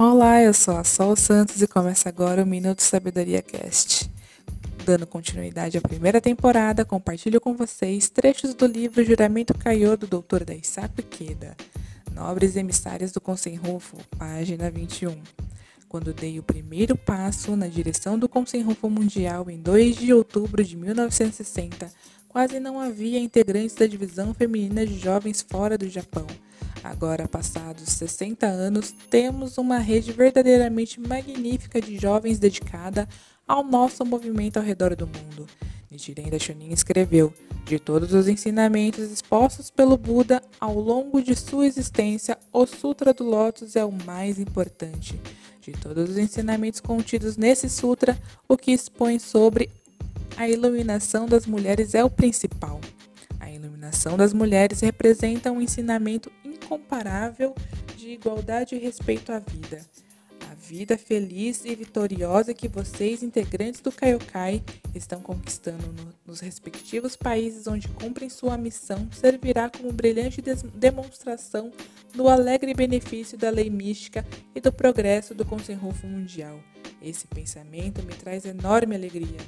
Olá, eu sou a Sol Santos e começa agora o Minuto Sabedoria Cast. Dando continuidade à primeira temporada, compartilho com vocês trechos do livro Juramento Caiô do Dr. Daisaku Ikeda, Nobres Emissárias do Conselho página 21. Quando dei o primeiro passo na direção do Conselho Mundial em 2 de outubro de 1960, quase não havia integrantes da divisão feminina de jovens fora do Japão. Agora, passados 60 anos, temos uma rede verdadeiramente magnífica de jovens dedicada ao nosso movimento ao redor do mundo. Nichiren Daishonin escreveu: De todos os ensinamentos expostos pelo Buda ao longo de sua existência, o Sutra do Lótus é o mais importante. De todos os ensinamentos contidos nesse sutra, o que expõe sobre a iluminação das mulheres é o principal. Iluminação das mulheres representa um ensinamento incomparável de igualdade e respeito à vida. A vida feliz e vitoriosa que vocês, integrantes do Kaiokai, estão conquistando no, nos respectivos países onde cumprem sua missão servirá como brilhante demonstração do alegre benefício da lei mística e do progresso do Conselho Mundial. Esse pensamento me traz enorme alegria.